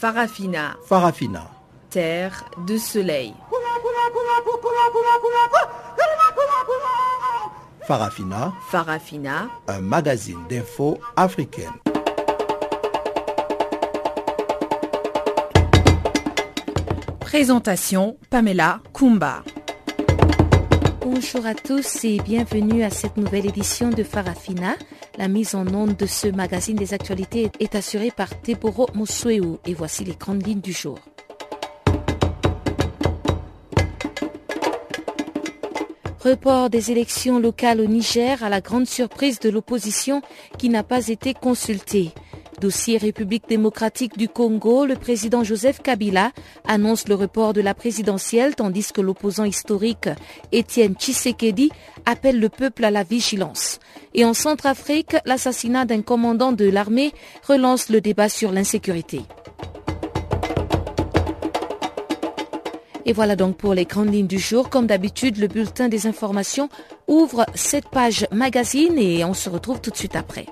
Farafina. Farafina. Terre de soleil. Farafina. Farafina. Un magazine d'infos africaine. Présentation Pamela Kumba. Bonjour à tous et bienvenue à cette nouvelle édition de Farafina. La mise en onde de ce magazine des actualités est assurée par Teboro Mosueu et voici les grandes lignes du jour. Report des élections locales au Niger à la grande surprise de l'opposition qui n'a pas été consultée. Dossier République démocratique du Congo, le président Joseph Kabila annonce le report de la présidentielle tandis que l'opposant historique Étienne Tshisekedi appelle le peuple à la vigilance. Et en Centrafrique, l'assassinat d'un commandant de l'armée relance le débat sur l'insécurité. Et voilà donc pour les grandes lignes du jour. Comme d'habitude, le bulletin des informations ouvre cette page magazine et on se retrouve tout de suite après.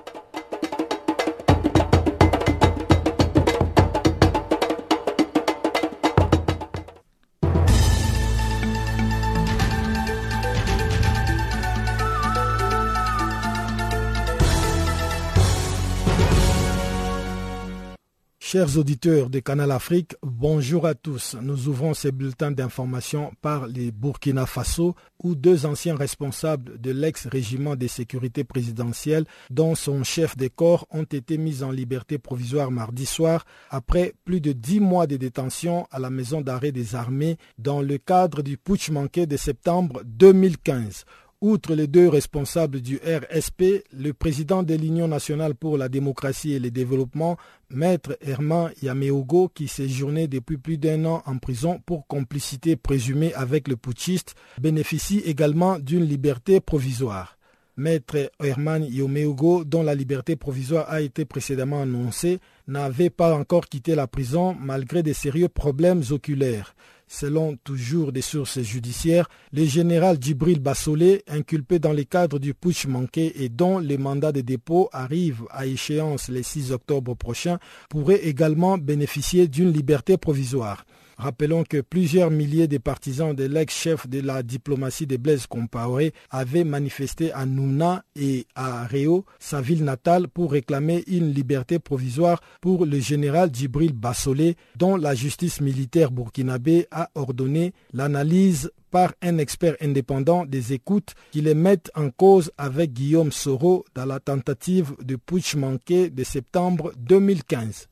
Chers auditeurs de Canal Afrique, bonjour à tous. Nous ouvrons ces bulletins d'information par les Burkina Faso, où deux anciens responsables de l'ex-régiment de sécurité présidentielle, dont son chef de corps, ont été mis en liberté provisoire mardi soir après plus de dix mois de détention à la maison d'arrêt des armées dans le cadre du putsch manqué de septembre 2015. Outre les deux responsables du RSP, le président de l'Union nationale pour la démocratie et le développement, Maître Herman Yameogo, qui séjournait depuis plus d'un an en prison pour complicité présumée avec le putschiste, bénéficie également d'une liberté provisoire. Maître Herman Yameogo, dont la liberté provisoire a été précédemment annoncée, n'avait pas encore quitté la prison malgré de sérieux problèmes oculaires. Selon toujours des sources judiciaires, le général Djibril Bassolé, inculpé dans le cadre du putsch manqué et dont le mandat de dépôt arrive à échéance le 6 octobre prochain, pourrait également bénéficier d'une liberté provisoire. Rappelons que plusieurs milliers de partisans de l'ex-chef de la diplomatie de Blaise Compaoré avaient manifesté à Nouna et à Réo, sa ville natale, pour réclamer une liberté provisoire pour le général Djibril Bassolé, dont la justice militaire burkinabé a ordonné l'analyse par un expert indépendant des écoutes qui les mettent en cause avec Guillaume Soro dans la tentative de putsch manqué de septembre 2015.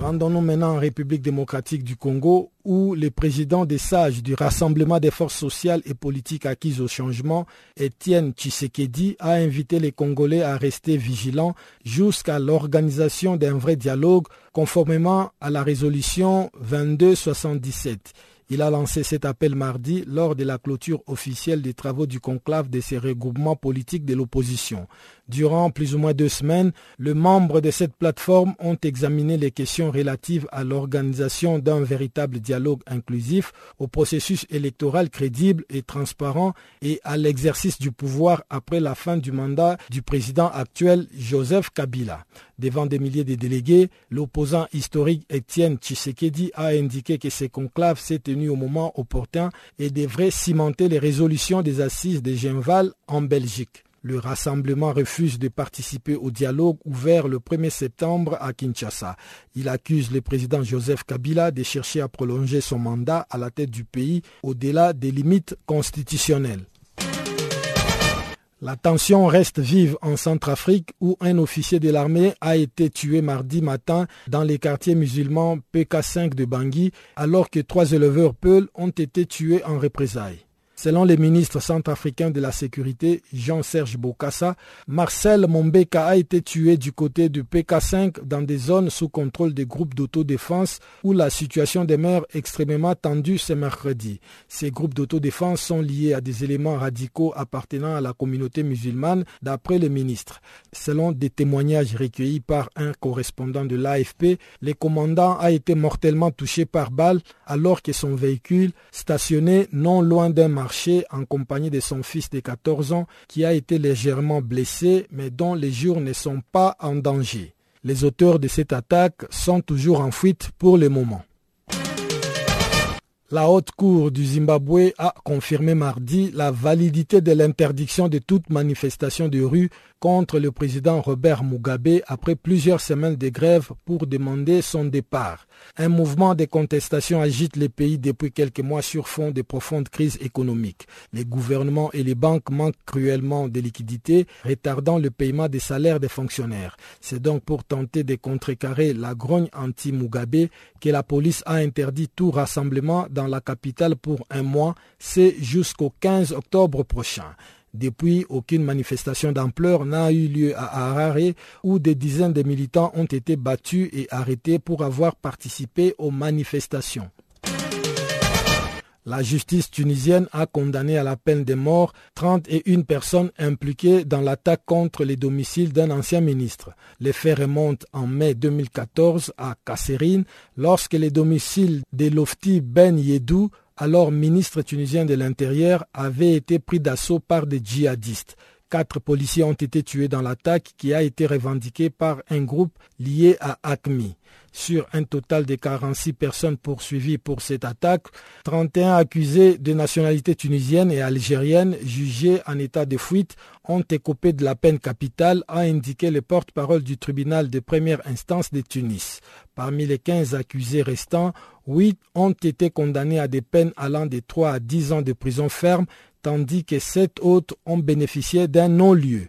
Rendons-nous maintenant en République démocratique du Congo où le président des sages du Rassemblement des forces sociales et politiques acquises au changement, Étienne Tshisekedi, a invité les Congolais à rester vigilants jusqu'à l'organisation d'un vrai dialogue conformément à la résolution 2277. Il a lancé cet appel mardi lors de la clôture officielle des travaux du conclave de ces regroupements politiques de l'opposition. Durant plus ou moins deux semaines, les membres de cette plateforme ont examiné les questions relatives à l'organisation d'un véritable dialogue inclusif, au processus électoral crédible et transparent et à l'exercice du pouvoir après la fin du mandat du président actuel Joseph Kabila. Devant des milliers de délégués, l'opposant historique Étienne Tshisekedi a indiqué que ce conclave s'est tenu au moment opportun et devrait cimenter les résolutions des assises de Genval en Belgique. Le rassemblement refuse de participer au dialogue ouvert le 1er septembre à Kinshasa. Il accuse le président Joseph Kabila de chercher à prolonger son mandat à la tête du pays au-delà des limites constitutionnelles. La tension reste vive en Centrafrique où un officier de l'armée a été tué mardi matin dans les quartiers musulmans PK5 de Bangui alors que trois éleveurs Peuls ont été tués en représailles. Selon le ministre centrafricain de la Sécurité, Jean-Serge Bokassa, Marcel Mombeka a été tué du côté du PK5 dans des zones sous contrôle des groupes d'autodéfense où la situation demeure extrêmement tendue ce mercredi. Ces groupes d'autodéfense sont liés à des éléments radicaux appartenant à la communauté musulmane, d'après le ministre. Selon des témoignages recueillis par un correspondant de l'AFP, le commandant a été mortellement touché par balle alors que son véhicule, stationné non loin d'un en compagnie de son fils de 14 ans qui a été légèrement blessé mais dont les jours ne sont pas en danger. Les auteurs de cette attaque sont toujours en fuite pour le moment. La haute cour du Zimbabwe a confirmé mardi la validité de l'interdiction de toute manifestation de rue contre le président Robert Mugabe après plusieurs semaines de grève pour demander son départ. Un mouvement de contestation agite le pays depuis quelques mois sur fond de profondes crises économiques. Les gouvernements et les banques manquent cruellement de liquidités, retardant le paiement des salaires des fonctionnaires. C'est donc pour tenter de contrecarrer la grogne anti-Mugabe que la police a interdit tout rassemblement dans la capitale pour un mois, c'est jusqu'au 15 octobre prochain. Depuis, aucune manifestation d'ampleur n'a eu lieu à Harare où des dizaines de militants ont été battus et arrêtés pour avoir participé aux manifestations. La justice tunisienne a condamné à la peine de mort 31 personnes impliquées dans l'attaque contre les domiciles d'un ancien ministre. Les faits remontent en mai 2014 à Kasserine lorsque les domiciles de Lofti Ben Yedou alors ministre tunisien de l'Intérieur, avait été pris d'assaut par des djihadistes. Quatre policiers ont été tués dans l'attaque qui a été revendiquée par un groupe lié à ACMI. Sur un total de 46 personnes poursuivies pour cette attaque, 31 accusés de nationalité tunisienne et algérienne jugés en état de fuite ont écopé de la peine capitale, a indiqué le porte-parole du tribunal de première instance de Tunis. Parmi les 15 accusés restants, 8 ont été condamnés à des peines allant de 3 à 10 ans de prison ferme, tandis que 7 autres ont bénéficié d'un non-lieu.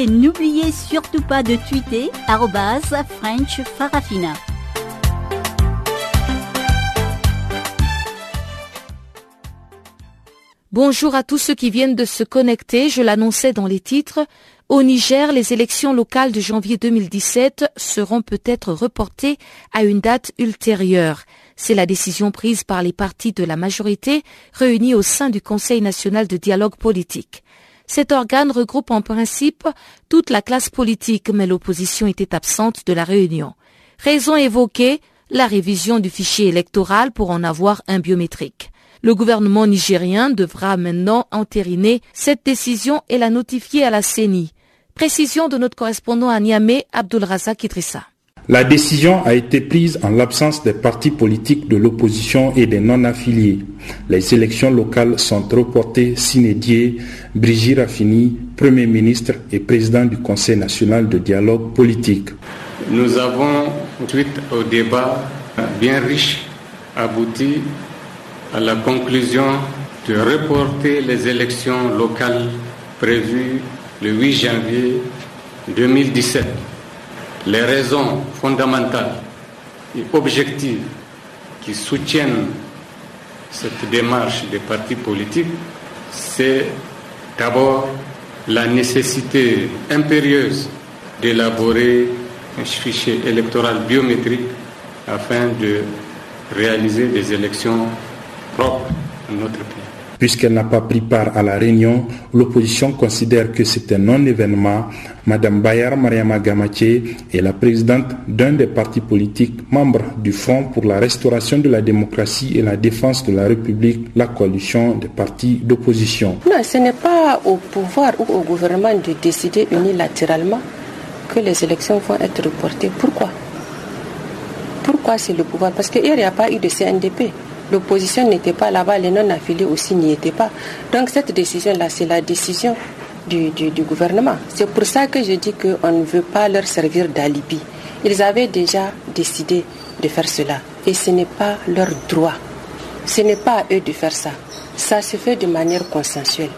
Et n'oubliez surtout pas de tweeter French Farafina. Bonjour à tous ceux qui viennent de se connecter. Je l'annonçais dans les titres. Au Niger, les élections locales de janvier 2017 seront peut-être reportées à une date ultérieure. C'est la décision prise par les partis de la majorité réunis au sein du Conseil national de dialogue politique. Cet organe regroupe en principe toute la classe politique, mais l'opposition était absente de la réunion. Raison évoquée, la révision du fichier électoral pour en avoir un biométrique. Le gouvernement nigérien devra maintenant entériner cette décision et la notifier à la CENI. Précision de notre correspondant à Niamey, Abdul Razak Idrissa. La décision a été prise en l'absence des partis politiques de l'opposition et des non-affiliés. Les élections locales sont reportées s'inédier. Brigitte Raffini, Premier ministre et président du Conseil national de dialogue politique. Nous avons, suite au débat bien riche, abouti à la conclusion de reporter les élections locales prévues le 8 janvier 2017 les raisons fondamentales et objectives qui soutiennent cette démarche des partis politiques, c'est d'abord la nécessité impérieuse d'élaborer un fichier électoral biométrique afin de réaliser des élections propres à notre pays. Puisqu'elle n'a pas pris part à la réunion, l'opposition considère que c'est un non-événement. Madame Bayar Mariama Gamache est la présidente d'un des partis politiques membres du Front pour la restauration de la démocratie et la défense de la République, la coalition des partis d'opposition. Non, ce n'est pas au pouvoir ou au gouvernement de décider unilatéralement que les élections vont être reportées. Pourquoi? Pourquoi c'est le pouvoir? Parce qu'il n'y a pas eu de CNDP l'opposition n'était pas là-bas, les non-affiliés aussi n'y étaient pas. Donc cette décision-là, c'est la décision du, gouvernement. C'est pour ça que je dis qu'on ne veut pas leur servir d'alibi. Ils avaient déjà décidé de faire cela. Et ce n'est pas leur droit. Ce n'est pas à eux de faire ça. Ça se fait de manière consensuelle.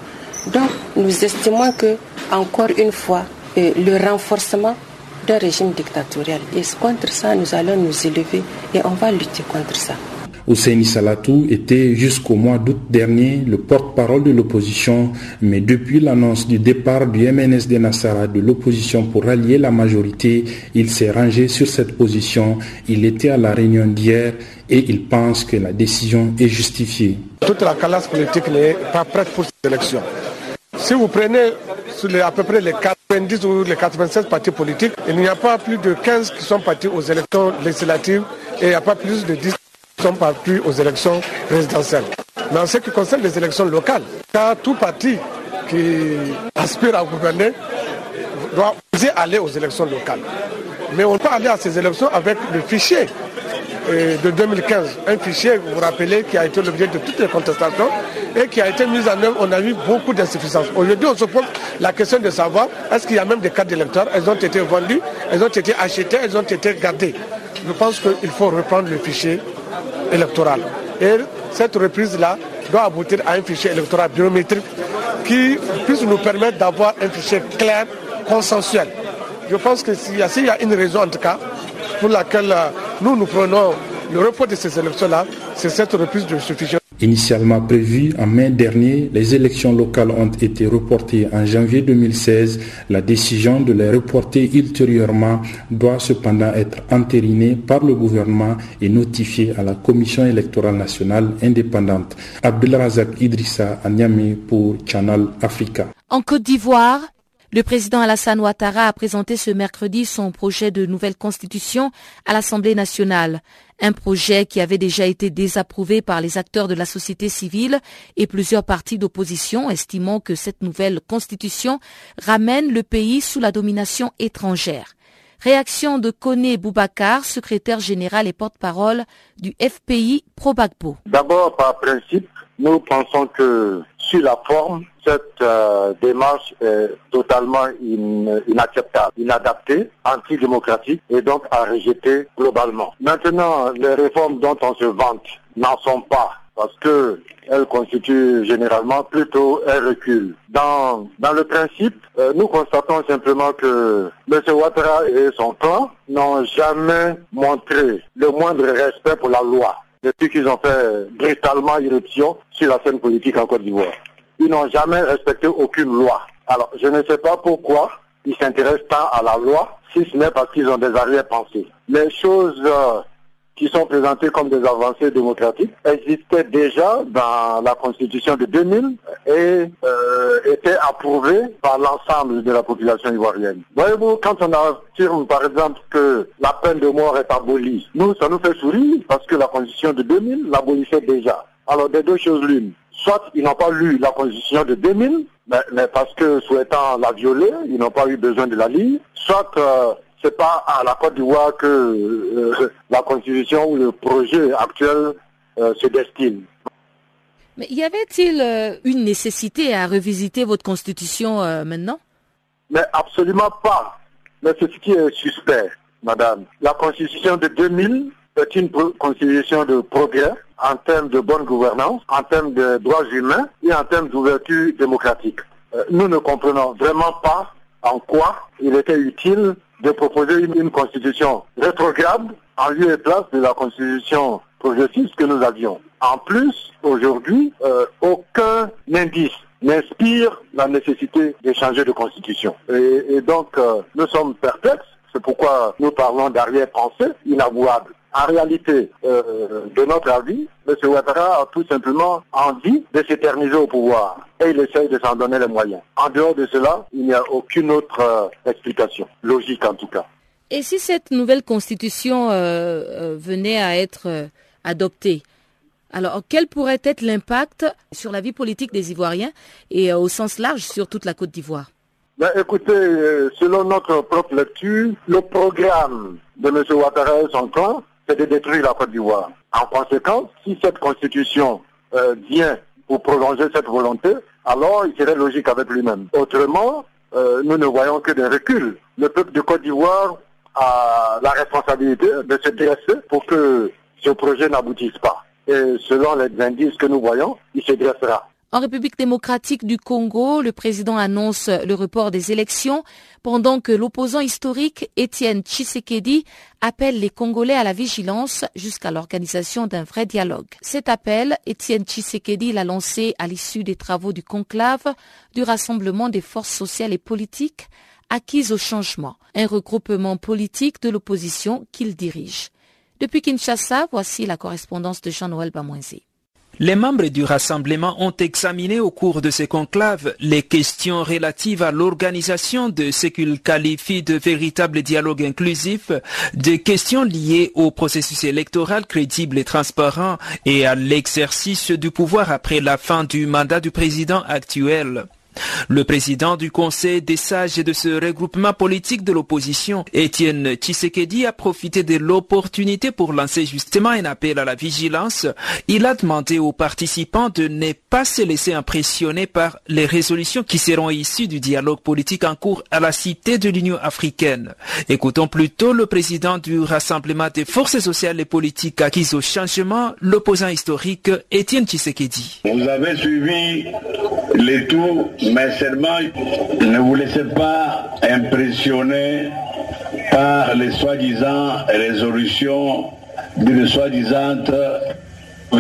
Donc nous estimons que, encore une fois, euh, le renforcement d'un régime dictatorial. Et contre ça, nous allons nous élever et on va lutter contre ça. Hussein Salatou était jusqu'au mois d'août dernier le porte-parole de l'opposition, mais depuis l'annonce du départ du MNSD Nassara de l'opposition pour rallier la majorité, il s'est rangé sur cette position. Il était à la réunion d'hier et il pense que la décision est justifiée. Toute la classe politique n'est pas prête pour cette élection. Si vous prenez à peu près les 90 ou les 96 partis politiques, il n'y a pas plus de 15 qui sont partis aux élections législatives et il n'y a pas plus de 10 qui sont partis aux élections résidentielles. Mais en ce qui concerne les élections locales, car tout parti qui aspire à gouverner doit oser aller aux élections locales. Mais on peut aller à ces élections avec le fichier de 2015, un fichier, vous vous rappelez, qui a été l'objet de toutes les contestations et qui a été mis en œuvre, on a vu beaucoup d'insuffisances. Aujourd'hui, on se pose la question de savoir est-ce qu'il y a même des cartes d'électeurs, elles ont été vendues, elles ont été achetées, elles ont été gardées. Je pense qu'il faut reprendre le fichier électoral. Et cette reprise-là doit aboutir à un fichier électoral biométrique qui puisse nous permettre d'avoir un fichier clair, consensuel. Je pense que s'il y, y a une raison en tout cas pour laquelle nous, nous prenons le report de ces élections-là, c'est cette reprise de ce fichier. Initialement prévues en mai dernier, les élections locales ont été reportées en janvier 2016. La décision de les reporter ultérieurement doit cependant être entérinée par le gouvernement et notifiée à la Commission électorale nationale indépendante. Abdelrazak Idrissa à Niamey pour Channel Africa. En Côte d'Ivoire, le président Alassane Ouattara a présenté ce mercredi son projet de nouvelle constitution à l'Assemblée nationale. Un projet qui avait déjà été désapprouvé par les acteurs de la société civile et plusieurs partis d'opposition estimant que cette nouvelle constitution ramène le pays sous la domination étrangère. Réaction de Koné Boubacar, secrétaire général et porte-parole du FPI Probagbo. D'abord, par principe, nous pensons que sur la forme, cette euh, démarche est totalement inacceptable, inadaptée, antidémocratique et donc à rejeter globalement. Maintenant, les réformes dont on se vante n'en sont pas parce qu'elles constituent généralement plutôt un recul. Dans, dans le principe, euh, nous constatons simplement que M. Ouattara et son clan n'ont jamais montré le moindre respect pour la loi depuis qu'ils ont fait brutalement irruption sur la scène politique en Côte d'Ivoire. Ils n'ont jamais respecté aucune loi. Alors, je ne sais pas pourquoi ils s'intéressent tant à la loi, si ce n'est parce qu'ils ont des arrière-pensées. Les choses euh, qui sont présentées comme des avancées démocratiques existaient déjà dans la Constitution de 2000 et euh, étaient approuvées par l'ensemble de la population ivoirienne. Voyez-vous, quand on affirme par exemple que la peine de mort est abolie, nous, ça nous fait sourire parce que la Constitution de 2000 l'abolissait déjà. Alors, des deux choses l'une. Soit ils n'ont pas lu la Constitution de 2000, mais, parce que souhaitant la violer, ils n'ont pas eu besoin de la lire. Soit euh, c'est pas à la Côte d'Ivoire que euh, la constitution ou le projet actuel euh, se destine. Mais y avait-il euh, une nécessité à revisiter votre constitution maintenant? Mais absolument pas. Mais c'est ce qui est suspect, madame. La constitution de 2000 est une constitution de progrès en termes de bonne gouvernance, en termes de droits humains et en termes d'ouverture démocratique. nous ne comprenons vraiment pas en quoi il était utile de proposer une, constitution rétrograde en lieu et place de la constitution progressiste que nous avions. En plus, aujourd'hui, euh, aucun indice n'inspire la nécessité de changer de constitution. Et, donc, euh, nous sommes perplexes. C'est pourquoi nous parlons d'arrière-pensée inavouable. En réalité, euh, de notre avis, M. Ouattara a tout simplement envie de s'éterniser au pouvoir et il essaye de s'en donner les moyens. En dehors de cela, il n'y a aucune autre euh, explication, logique en tout cas. Et si cette nouvelle constitution euh, venait à être adoptée, alors quel pourrait être l'impact sur la vie politique des Ivoiriens et au sens large sur toute la Côte d'Ivoire? Ben, Écoutez, selon notre propre lecture, le programme de M. Ouattara et son camp de détruire la Côte d'Ivoire. En conséquence, si cette constitution euh, vient pour prolonger cette volonté, alors il serait logique avec lui-même. Autrement, euh, nous ne voyons que des reculs. Le peuple de Côte d'Ivoire a la responsabilité de se dresser pour que ce projet n'aboutisse pas. Et selon les indices que nous voyons, il se dressera. En République démocratique du Congo, le président annonce le report des élections pendant que l'opposant historique Étienne Tshisekedi appelle les Congolais à la vigilance jusqu'à l'organisation d'un vrai dialogue. Cet appel, Étienne Tshisekedi l'a lancé à l'issue des travaux du conclave du Rassemblement des forces sociales et politiques acquises au changement, un regroupement politique de l'opposition qu'il dirige. Depuis Kinshasa, voici la correspondance de Jean-Noël Bamoisé. Les membres du rassemblement ont examiné au cours de ces conclaves les questions relatives à l'organisation de ce qu'ils qualifient de véritable dialogue inclusif, des questions liées au processus électoral crédible et transparent et à l'exercice du pouvoir après la fin du mandat du président actuel. Le président du Conseil des sages de ce regroupement politique de l'opposition, Étienne Tshisekedi, a profité de l'opportunité pour lancer justement un appel à la vigilance. Il a demandé aux participants de ne pas se laisser impressionner par les résolutions qui seront issues du dialogue politique en cours à la Cité de l'Union africaine. Écoutons plutôt le président du Rassemblement des forces sociales et politiques acquises au changement, l'opposant historique Étienne Tshisekedi. Mais seulement ne vous laissez pas impressionner par les soi-disant résolutions d'une soi-disant que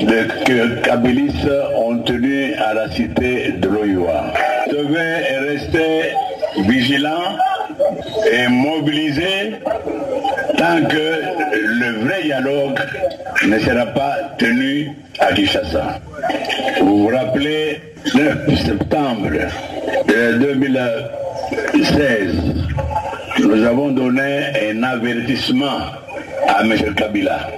les Kabylistes ont tenu à la cité de l'Oyoa. Vous devez rester vigilant et mobilisé tant que le vrai dialogue ne sera pas tenu à Kinshasa. Vous vous rappelez 9 septembre 2016, nous avons donné un avertissement à M. Kabila.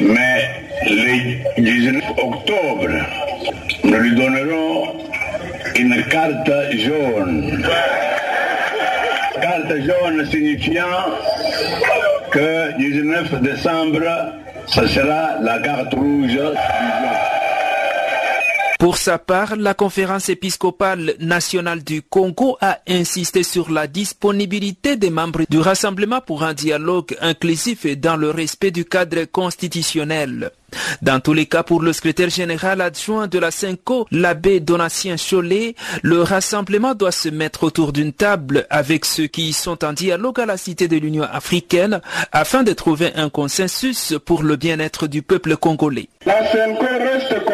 Mais le 19 octobre, nous lui donnerons une carte jaune. Jaune signifiant que 19 décembre, ce sera la carte rouge pour sa part, la conférence épiscopale nationale du Congo a insisté sur la disponibilité des membres du Rassemblement pour un dialogue inclusif et dans le respect du cadre constitutionnel. Dans tous les cas, pour le secrétaire général adjoint de la CENCO, l'abbé Donatien Cholet, le rassemblement doit se mettre autour d'une table avec ceux qui sont en dialogue à la Cité de l'Union africaine afin de trouver un consensus pour le bien-être du peuple congolais. La reste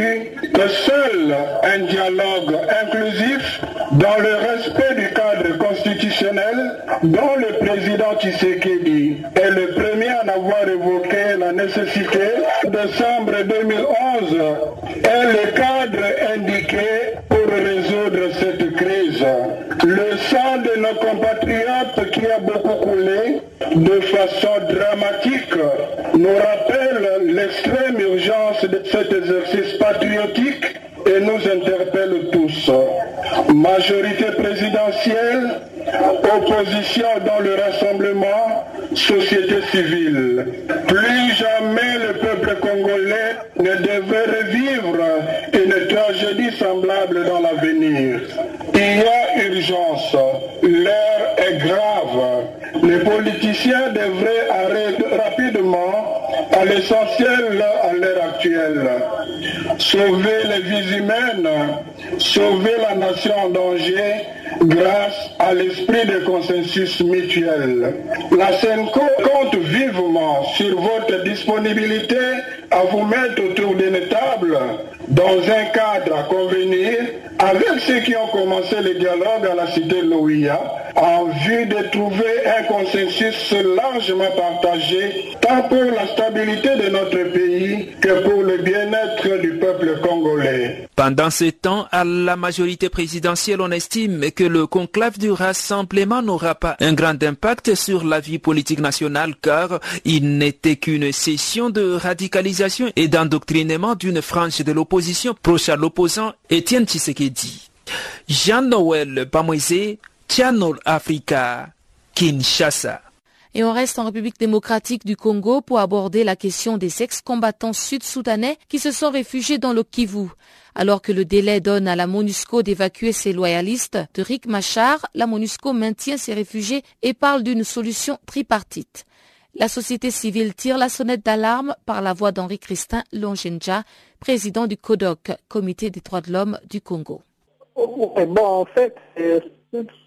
que seul un dialogue inclusif dans le respect du cadre constitutionnel dont le président Tshisekedi est le premier à avoir évoqué la nécessité décembre 2011 est le cadre indiqué pour résoudre cette crise. Le sang de nos compatriotes qui a beaucoup coulé de façon dramatique nous rappelle l'extrême cet exercice patriotique et nous interpelle tous. Majorité présidentielle, opposition dans le rassemblement, société civile. Plus jamais le peuple congolais ne devait revivre une tragédie semblable dans l'avenir. Il y a urgence. L'heure est grave. Les politiciens à l'essentiel à l'heure actuelle. Sauver les vies humaines, sauver la nation en danger grâce à l'esprit de consensus mutuel. La SENCO compte vivement sur votre disponibilité à vous mettre autour d'une table dans un cadre à convenir avec ceux qui ont commencé le dialogue à la cité de l'OIA en vue de trouver un consensus largement partagé tant pour la stabilité de notre pays que pour le bien-être du peuple congolais. Pendant ce temps, à la majorité présidentielle, on estime que le conclave du rassemblement n'aura pas un grand impact sur la vie politique nationale car il n'était qu'une session de radicalisation et d'endoctrinement d'une frange de l'opposition proche à l'opposant Étienne Tshisekedi. Jean-Noël Bamoisé, Channel Africa, Kinshasa. Et on reste en République démocratique du Congo pour aborder la question des ex-combattants sud-soudanais qui se sont réfugiés dans le Kivu. Alors que le délai donne à la MONUSCO d'évacuer ses loyalistes de Rick Machar, la MONUSCO maintient ses réfugiés et parle d'une solution tripartite. La société civile tire la sonnette d'alarme par la voix d'Henri Christin Longenja, président du CODOC, Comité des droits de l'homme du Congo. bon, en fait, les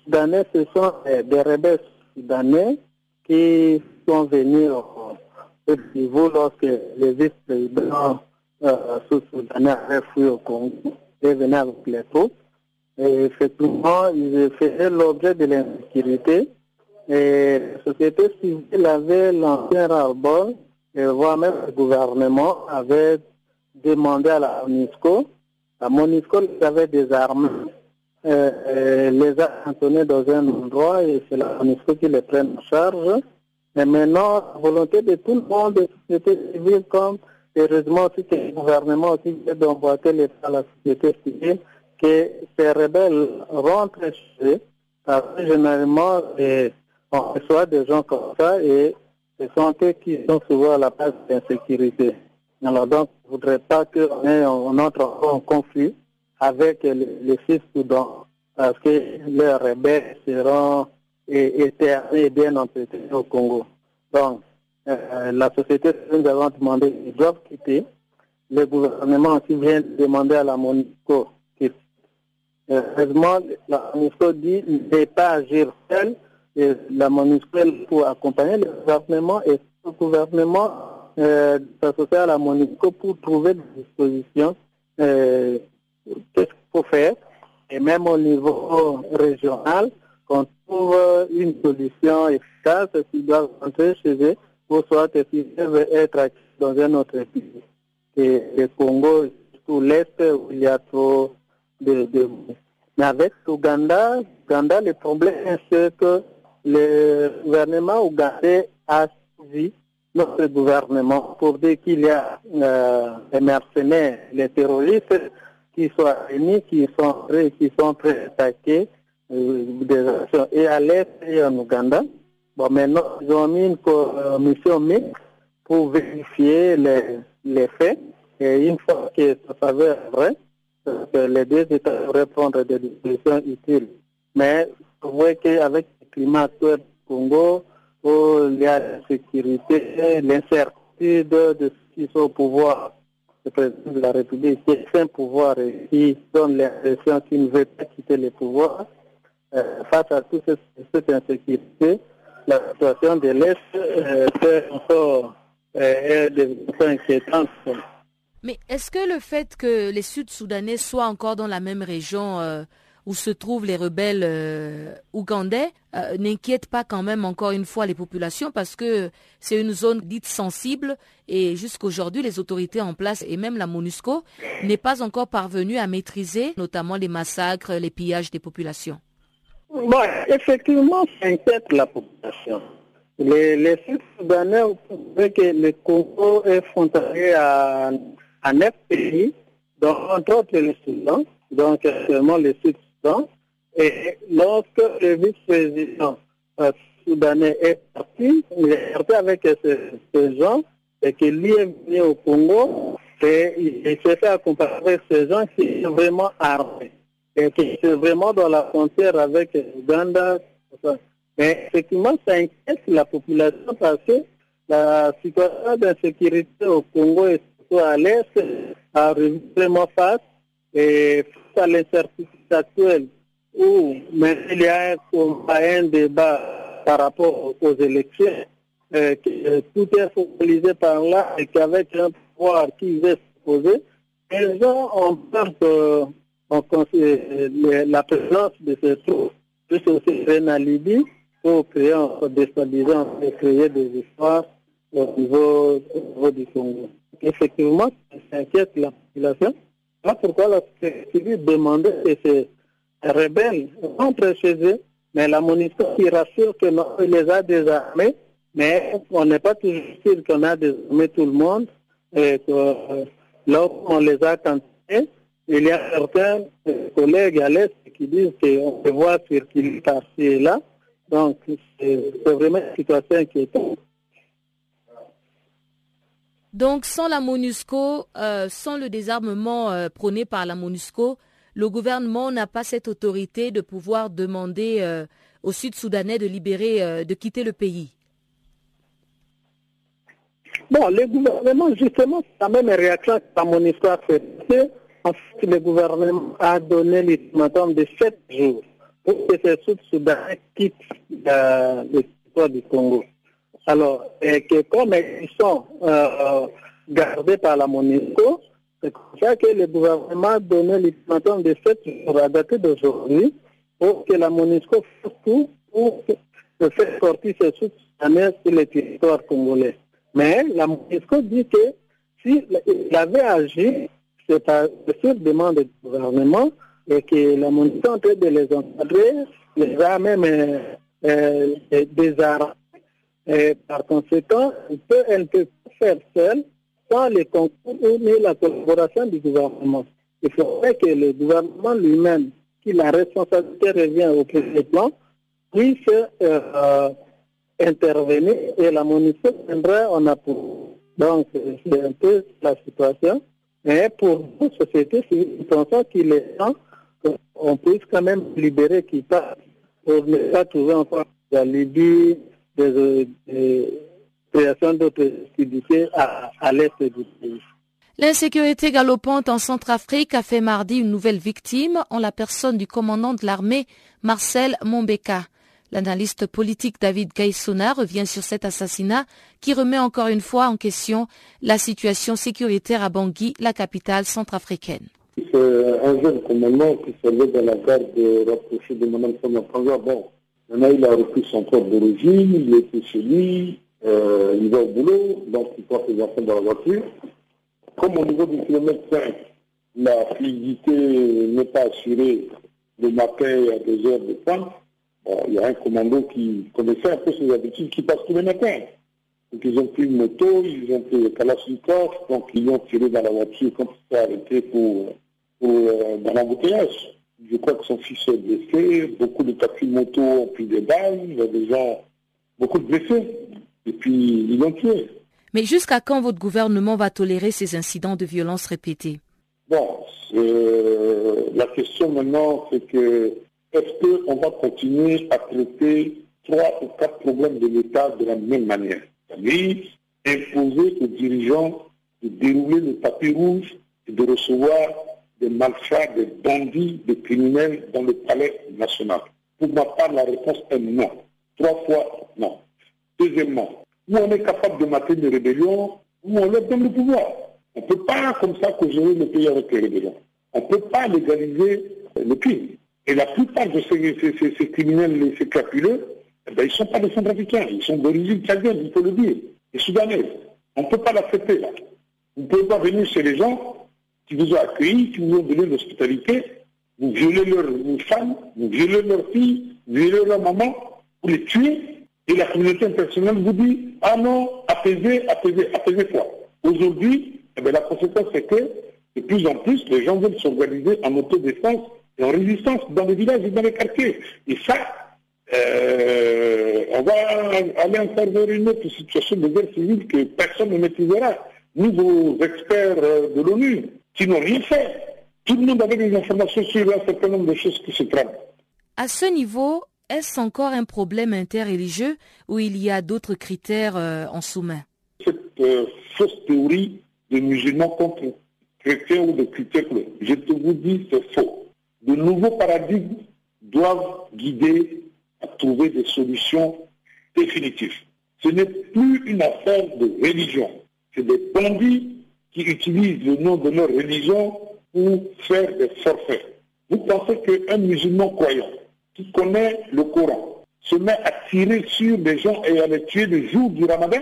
Soudanais, ce sont des rebelles soudanais qui sont venus au niveau lorsque les vice-présidents euh, soudanais avaient fui au Congo et venaient avec les troupes. Et effectivement, ils faisaient l'objet de l'insécurité. Et la société civile avait lancé un rapport, et voire même le gouvernement avait demandé à la MONUSCO. La MONUSCO les avait désarmés, euh, les a cantonnés dans un endroit et c'est la MONUSCO qui les prenne en charge. Mais maintenant, volonté de tout le monde, de la société civile, comme heureusement aussi que le gouvernement aussi vient d'emboîter les à la société civile, que ces rebelles rentrent chez eux, parce que généralement, on reçoit des gens comme ça et ce sont eux qui sont souvent à la base de l'insécurité. Alors donc, je ne voudrais pas qu'on entre en conflit avec les, six Soudans, parce que les rebelles seront éternés et bien entretenus au Congo. Donc, euh, la société, nous avons demandé, ils doivent quitter. Le gouvernement aussi vient de demander à la MONUSCO Heureusement, la MONUSCO dit ne pas agir seul. Et la MONUSCO pour accompagner le gouvernement et le gouvernement euh, à la MONUSCO pour trouver des dispositions. Euh, Qu'est-ce qu'il faut faire Et même au niveau régional, qu'on trouve une solution efficace s'ils doivent rentrer chez eux ou soit s'ils peuvent être dans un autre pays. Et le Congo, surtout l'Est, où il y a trop de, de... Mais avec l'Ouganda, le problème, c'est que le gouvernement ougandais a suivi notre gouvernement pour dire qu'il y a euh, des mercenaires, les terroristes qui sont réunis, qui sont prêts, qui sont prêts à attaquer euh, des actions et à l'Est et en Ouganda. Bon, maintenant, ils ont mis une commission mixte pour vérifier les, faits. Et une fois que ça s'avère vrai, les deux États devraient prendre des décisions utiles. Mais vous voyez qu'avec le climat actuel du Congo, où il y a l'insécurité, l'incertitude de ceux qui sont au pouvoir, le président de la République qui est un pouvoir et qui donne l'impression qu'il ne veut pas quitter le pouvoir, euh, face à toute cette, insécurité, la situation de l'Est euh, fait encore euh, inquiétante. Mais est-ce que le fait que les Sud-Soudanais soient encore dans la même région euh, où se trouvent les rebelles euh, ougandais euh, n'inquiète pas quand même encore une fois les populations parce que c'est une zone dite sensible et jusqu'aujourd'hui les autorités en place et même la MONUSCO n'est pas encore parvenue à maîtriser notamment les massacres, les pillages des populations. Bon, effectivement, ça inquiète la population. Les, les Sud-Soudanais, que le Congo est frontalier à neuf pays, dont entre autres le Soudan, donc actuellement le Et lorsque le vice-président euh, soudanais est parti, il est parti avec ces, gens, et qu'il lui est venu au Congo, et il, s'est fait accompagner ces gens qui sont vraiment armés, et qui sont vraiment dans la frontière avec l'Ouganda. Mais effectivement, ça inquiète la population parce que la situation d'insécurité au Congo est à l'Est a vraiment face et à l'incertitude actuelle où même il y a un, débat par rapport aux élections, euh, que, tout est focalisé par là et qu'avec un pouvoir qui veut se poser, les gens ont peur de la présence de ces troupes, plus aussi en Libye, pour créer, déstabilisant et créer des histoires au niveau, au niveau du Congo. Effectivement, ça inquiète la population. Voilà pourquoi la société demandait que ces rebelles rentrent chez eux, mais la MONUSCO qui rassure que les a désarmés, mais on n'est pas toujours sûr qu'on a désarmé tout le monde, et que euh, lorsqu'on les a cantés, il y a certains collègues à l'Est qui disent qu'on peut voir circuler par-ci et là. Donc, c'est vraiment une situation inquiétante. Donc, sans la MONUSCO, euh, sans le désarmement euh, prôné par la MONUSCO, le gouvernement n'a pas cette autorité de pouvoir demander euh, aux Sud-Soudanais de libérer, de quitter le pays. Bon, le gouvernement, justement, c'est la même réaction que la MONUSCO a fait. En fait, le gouvernement a donné l'ultimatum de 7 jours pour que ces Sud-Soudanais quittent le territoire du Congo. Alors, et que comme ils sont euh, gardés par la MONUSCO, c'est comme ça que le gouvernement a donné l'ultimatum de 7 jours à dater d'aujourd'hui pour que la MONUSCO fasse tout pour faire sortir ces Sud-Soudanais sur le territoire congolais. Mais la MONUSCO dit que s'il avait agi, c'est sur demande du gouvernement et que la MONUSCO est en train de les encadrer, les a même euh, euh. Et par conséquent, elle ne peut pas faire seule sans le concours ni la collaboration du gouvernement. Il faudrait que le gouvernement lui-même, qui la responsabilité revient au président, puisse euh, intervenir et la MONUSCO viendrait en appui. Donc, c'est un peu la situation. Mais pour nos sociétés, nous pensons qu'il est temps qu'on puisse quand même libérer qui passe pour ne pas trouver encore la Libye, des, des créations d'autres activités à, à l'est du pays. L'insécurité galopante en Centrafrique a fait mardi une nouvelle victime en la personne du commandant de l'armée, Marcel Mombeka. L'analyste politique David Gaissona revient sur cet assassinat qui remet encore une fois en question la situation sécuritaire à Bangui, la capitale centrafricaine. C'est un jeune commandant qui servait dans la garde rapprochée de Mme Samapanga. Bon, maintenant il a repris son corps d'origine, il était chez lui, euh, il va au boulot, donc il porte ses enfants dans la voiture. Comme au niveau du kilomètre 5, la fluidité n'est pas assurée le matin à deux heures de pointe, il y a un commando qui connaissait un peu ses habitudes, qui passe tous les matins. Donc ils ont pris une moto, ils ont pris le Kalashnikov, donc ils ont tiré dans la voiture quand il s'est arrêté pour, pour euh, dans l'embouteillage. Je crois que son fils est blessé, beaucoup de taxis moto ont pris des balles, il y a des gens, beaucoup de blessés, et puis ils l'ont tué. Mais jusqu'à quand votre gouvernement va tolérer ces incidents de violence répétés? Bon, euh, la question maintenant, c'est que est-ce qu'on va continuer à traiter trois ou quatre problèmes de l'État de la même manière? C'est-à-dire imposer aux dirigeants de dérouler le tapis rouge et de recevoir des malfrats, des bandits, des criminels dans le palais national. Pour ma part, la réponse est non. Trois fois non. Deuxièmement, où on est capable de mater des rébellions, où on leur donne le pouvoir. On ne peut pas comme ça causer le pays avec les rébellions. On ne peut pas légaliser le crime. Et la plupart de ces, ces, ces criminels, ces crapuleux, eh ben, ils ne sont pas des centrafricains, ils sont d'origine tchadienne, il faut le dire, et soudanaise. On ne peut pas l'accepter là. Vous ne pouvez pas venir chez les gens qui vous ont accueillis, qui vous ont donné l'hospitalité, vous violez leurs femmes, vous violez leurs filles, vous violez leurs mamans, vous les tuez, et la communauté internationale vous dit Ah non, apaisez, apaisez, apaisez-toi. Aujourd'hui, eh la conséquence c'est que de plus en plus, les gens veulent s'organiser en autodéfense et en résistance dans les villages et dans les quartiers. Et ça, euh, on va aller encore vers une autre situation de guerre civile que personne ne maîtrisera. Nous, vos experts euh, de l'ONU, qui n'ont rien fait. Tout le monde avait des informations sur un certain nombre de choses qui se trament. À ce niveau, est-ce encore un problème interreligieux ou il y a d'autres critères euh, en sous-main? Cette fausse théorie des musulmans contre chrétiens ou de chrétiens, je te vous dis, c'est faux de nouveaux paradigmes doivent guider à trouver des solutions définitives. Ce n'est plus une affaire de religion. C'est des bandits qui utilisent le nom de leur religion pour faire des forfaits. Vous pensez qu'un musulman croyant qui connaît le Coran se met à tirer sur des gens et à les tuer le jour du ramadan?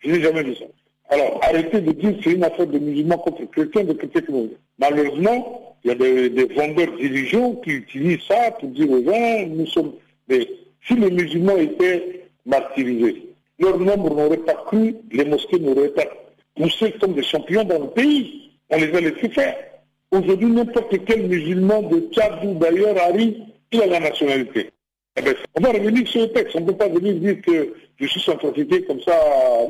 Je n'ai jamais vu ça. Alors, arrêtez de dire que c'est une affaire de musulmans contre chrétiens, de chrétiens contre Malheureusement, il y a des, vendeurs d'illusions qui utilisent ça pour dire aux gens, nous sommes... Mais si les musulmans étaient martyrisés, leur nombre n'aurait pas cru, les mosquées n'auraient pas poussé comme des champions dans le pays. On les a laissés faire. Aujourd'hui, n'importe quel musulman de Tchad ou d'ailleurs arrive, il a la nationalité. Eh bien, on va revenir sur le texte. On ne peut pas venir dire que je suis centrafricain comme ça.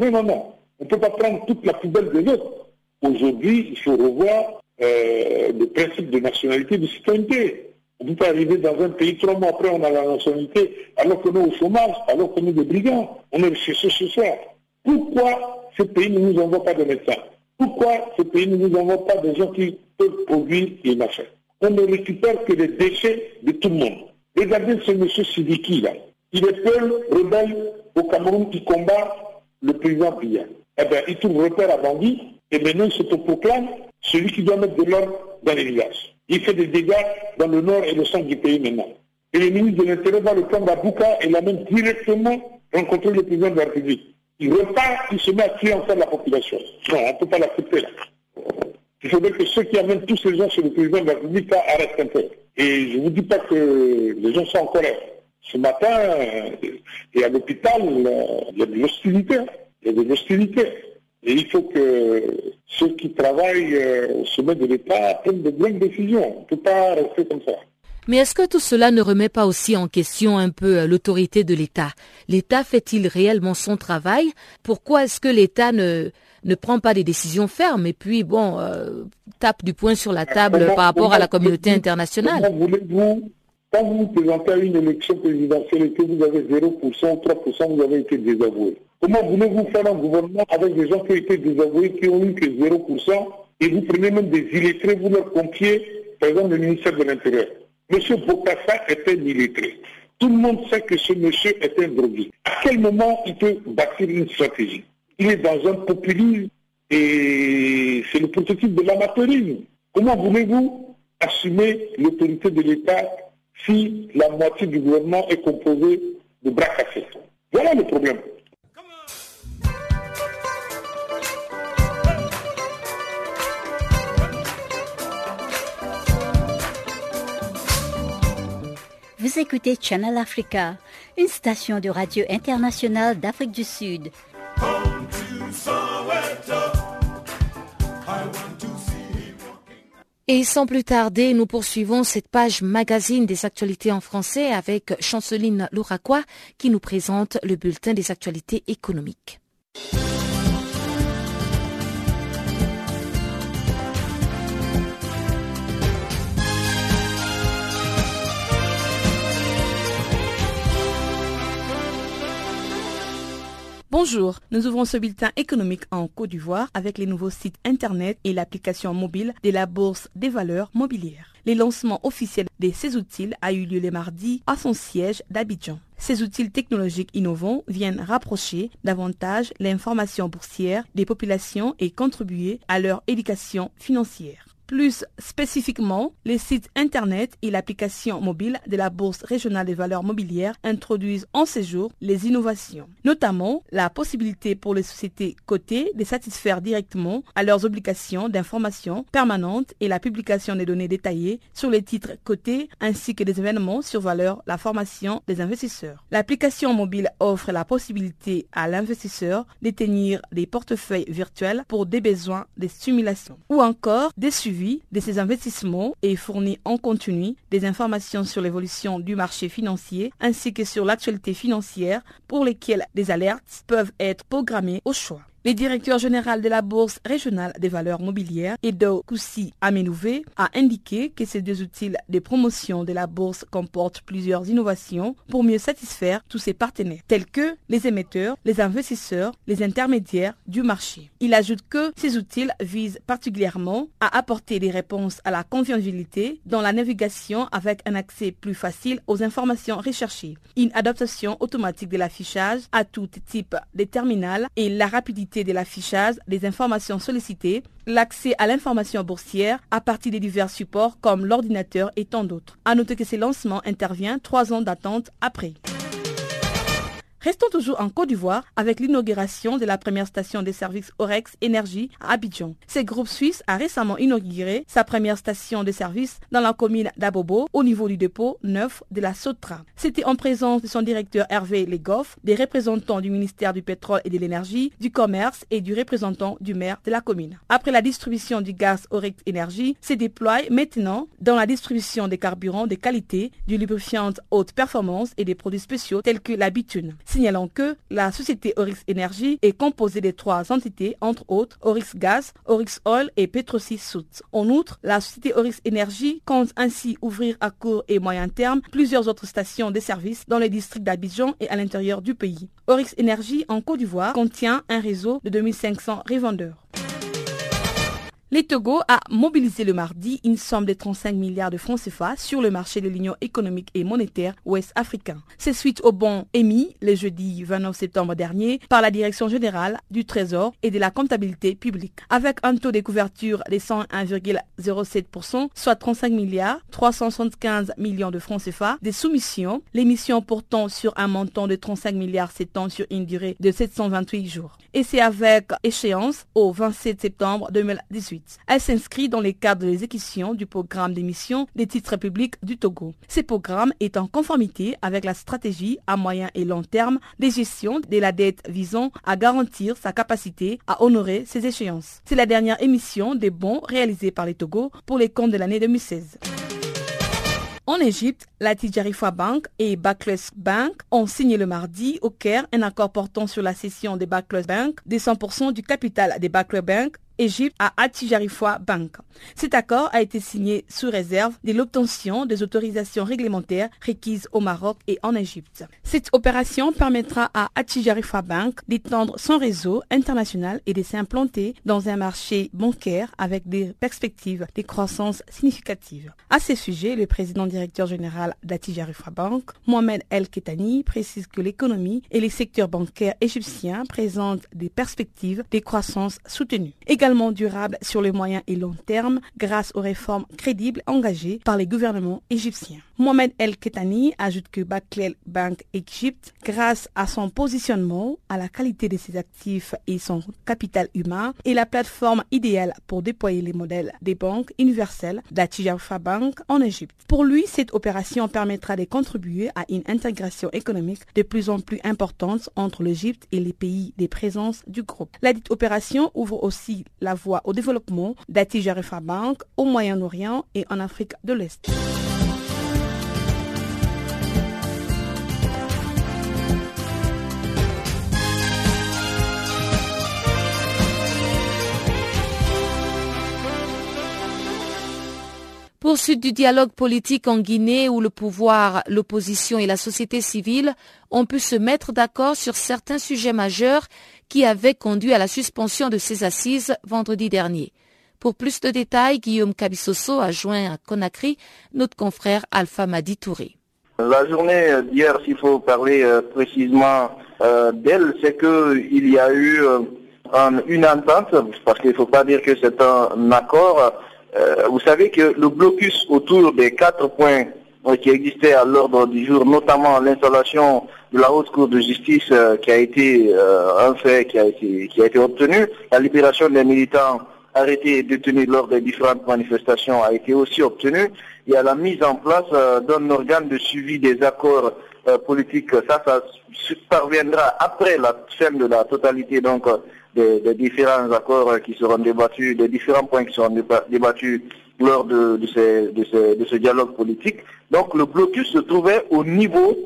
Non, non, non. On ne peut pas prendre toute la poubelle des autres. Aujourd'hui, il faut revoir euh, le principe de nationalité, de citoyenneté. On ne peut pas arriver dans un pays, trois mois après, on a la nationalité, alors qu'on est au chômage, alors qu'on est des brigands, on est chez ce soir. Pourquoi ces pays ne nous envoient pas de médecins Pourquoi ces pays ne nous envoient pas des gens qui peuvent produire les machins? On ne récupère que les déchets de tout le monde. Regardez ce monsieur Sidiki là. Il est peul, rebelle au Cameroun qui combat le président Biya. Eh bien, il trouve repère à Bangui et maintenant il s'autoproclame celui qui doit mettre de l'ordre dans les villages. Il fait des dégâts dans le nord et le centre du pays maintenant. Et le ministre de l'Intérieur va le prendre à Bouka et l'amène directement rencontrer le président de la République. Il repart, il se met à tuer en de la population. Non, on ne peut pas l'accepter là. Il faudrait que ceux qui amènent tous ces gens sur le président de la République arrêtent un peu. Et je ne vous dis pas que les gens sont en colère. Ce matin, et à l'hôpital, il y a de l'hostilité. Il y a de l'hostilité. Et il faut que ceux qui travaillent au sommet de l'État prennent de bonnes décisions. On ne peut pas rester comme ça. Mais est-ce que tout cela ne remet pas aussi en question un peu euh, l'autorité de l'État? L'État fait-il réellement son travail? Pourquoi est-ce que l'État ne, ne prend pas des décisions fermes et puis, bon, euh, tape du poing sur la table par rapport à la communauté internationale? Comment voulez-vous, quand vous vous présentez à une élection présidentielle et que vous avez 0%, 3%, vous avez été désavoué. Comment voulez-vous faire un gouvernement avec des gens qui ont été désavoués, qui ont eu que 0%, et vous prenez même des illettrés, vous leur confiez, par exemple, le ministère de l'Intérieur? Monsieur Bokassa était illettré. Tout le monde sait que ce monsieur est un drogué. À quel moment il peut bâtir une stratégie? Il est dans un populisme et c'est le prototype de l'amateurisme. Comment voulez-vous assumer l'autorité de l'État si la moitié du gouvernement est composée de bras cassés? Voilà le problème. Vous écoutez Channel Africa, une station de radio internationale d'Afrique du Sud. Et sans plus tarder, nous poursuivons cette page magazine des actualités en français avec Chanceline Louraquois qui nous présente le bulletin des actualités économiques. Bonjour, nous ouvrons ce bulletin économique en Côte d'Ivoire avec les nouveaux sites Internet et l'application mobile de la Bourse des valeurs mobilières. Le lancement officiel de ces outils a eu lieu le mardi à son siège d'Abidjan. Ces outils technologiques innovants viennent rapprocher davantage l'information boursière des populations et contribuer à leur éducation financière. Plus spécifiquement, les sites Internet et l'application mobile de la Bourse régionale des valeurs mobilières introduisent en séjour les innovations, notamment la possibilité pour les sociétés cotées de satisfaire directement à leurs obligations d'information permanente et la publication des données détaillées sur les titres cotés ainsi que des événements sur valeur, la formation des investisseurs. L'application mobile offre la possibilité à l'investisseur de tenir des portefeuilles virtuels pour des besoins de stimulation ou encore des suivis de ces investissements et fournit en continu des informations sur l'évolution du marché financier ainsi que sur l'actualité financière pour lesquelles des alertes peuvent être programmées au choix. Le directeur général de la Bourse régionale des valeurs mobilières, Edo Koussi Amenouvé, a indiqué que ces deux outils de promotion de la bourse comportent plusieurs innovations pour mieux satisfaire tous ses partenaires, tels que les émetteurs, les investisseurs, les intermédiaires du marché. Il ajoute que ces outils visent particulièrement à apporter des réponses à la convivialité dans la navigation avec un accès plus facile aux informations recherchées, une adaptation automatique de l'affichage à tout type de terminal et la rapidité de l'affichage des informations sollicitées, l'accès à l'information boursière à partir des divers supports comme l'ordinateur et tant d'autres. À noter que ce lancement intervient trois ans d'attente après. Restons toujours en Côte d'Ivoire avec l'inauguration de la première station des services Orex Énergie à Abidjan. Ce groupe suisse a récemment inauguré sa première station de service dans la commune d'Abobo au niveau du dépôt neuf de la Sotra. C'était en présence de son directeur Hervé Legoff, des représentants du ministère du pétrole et de l'énergie, du commerce et du représentant du maire de la commune. Après la distribution du gaz Orex Énergie, se déploie maintenant dans la distribution des carburants de qualité, du lubrifiant haute performance et des produits spéciaux tels que la bitune. Signalant que la société Oryx Energy est composée des trois entités, entre autres Oryx Gas, Oryx Oil et Petrosi Soot. En outre, la société Oryx Energy compte ainsi ouvrir à court et moyen terme plusieurs autres stations de services dans les districts d'Abidjan et à l'intérieur du pays. Oryx Energy en Côte d'Ivoire contient un réseau de 2500 revendeurs. Les Togo a mobilisé le mardi une somme de 35 milliards de francs CFA sur le marché de l'Union économique et monétaire ouest africain. C'est suite au bon émis le jeudi 29 septembre dernier par la Direction générale du Trésor et de la comptabilité publique. Avec un taux de couverture de 101,07%, soit 35 milliards 375 millions de francs CFA, des soumissions, l'émission portant sur un montant de 35 milliards s'étend sur une durée de 728 jours. Et c'est avec échéance au 27 septembre 2018. Elle s'inscrit dans les cadres de l'exécution du programme d'émission des titres publics du Togo. Ce programme est en conformité avec la stratégie à moyen et long terme de gestion de la dette visant à garantir sa capacité à honorer ses échéances. C'est la dernière émission des bons réalisés par les Togo pour les comptes de l'année 2016. En Égypte, la Tijarifa Bank et Barclays Bank ont signé le mardi au Caire un accord portant sur la cession des Barclays Bank des 100% du capital des Barclays Bank Égypte à Atijarifwa Bank. Cet accord a été signé sous réserve de l'obtention des autorisations réglementaires requises au Maroc et en Égypte. Cette opération permettra à Atijarifwa Bank d'étendre son réseau international et de s'implanter dans un marché bancaire avec des perspectives de croissance significatives. À ce sujet, le président directeur général d'Atijarifwa Bank, Mohamed El Ketani, précise que l'économie et les secteurs bancaires égyptiens présentent des perspectives de croissance soutenues également durable sur le moyen et long terme grâce aux réformes crédibles engagées par les gouvernements égyptiens. Mohamed El Ketani ajoute que Barclays Bank Egypt, grâce à son positionnement, à la qualité de ses actifs et son capital humain, est la plateforme idéale pour déployer les modèles des banques universelles d'Atijafa Bank en Égypte. Pour lui, cette opération permettra de contribuer à une intégration économique de plus en plus importante entre l'Égypte et les pays des présences du groupe. La dite opération ouvre aussi la voie au développement d'Atijafa Bank au Moyen-Orient et en Afrique de l'Est. Poursuite du dialogue politique en Guinée où le pouvoir, l'opposition et la société civile ont pu se mettre d'accord sur certains sujets majeurs qui avaient conduit à la suspension de ces assises vendredi dernier. Pour plus de détails, Guillaume Cabissoso a joint à Conakry notre confrère Alpha Madi Touré. La journée d'hier, s'il faut parler euh, précisément euh, d'elle, c'est qu'il y a eu euh, une entente, parce qu'il ne faut pas dire que c'est un accord, euh, vous savez que le blocus autour des quatre points euh, qui existaient à l'ordre du jour, notamment l'installation de la haute cour de justice euh, qui a été un fait qui a été, qui a été obtenu, la libération des militants arrêtés et détenus lors des différentes manifestations a été aussi obtenue. Il y a la mise en place d'un organe de suivi des accords politiques. Ça, ça parviendra après la fin de la totalité donc des, différents accords qui seront débattus, des différents points qui seront débattus lors de, ce dialogue politique. Donc le blocus se trouvait au niveau,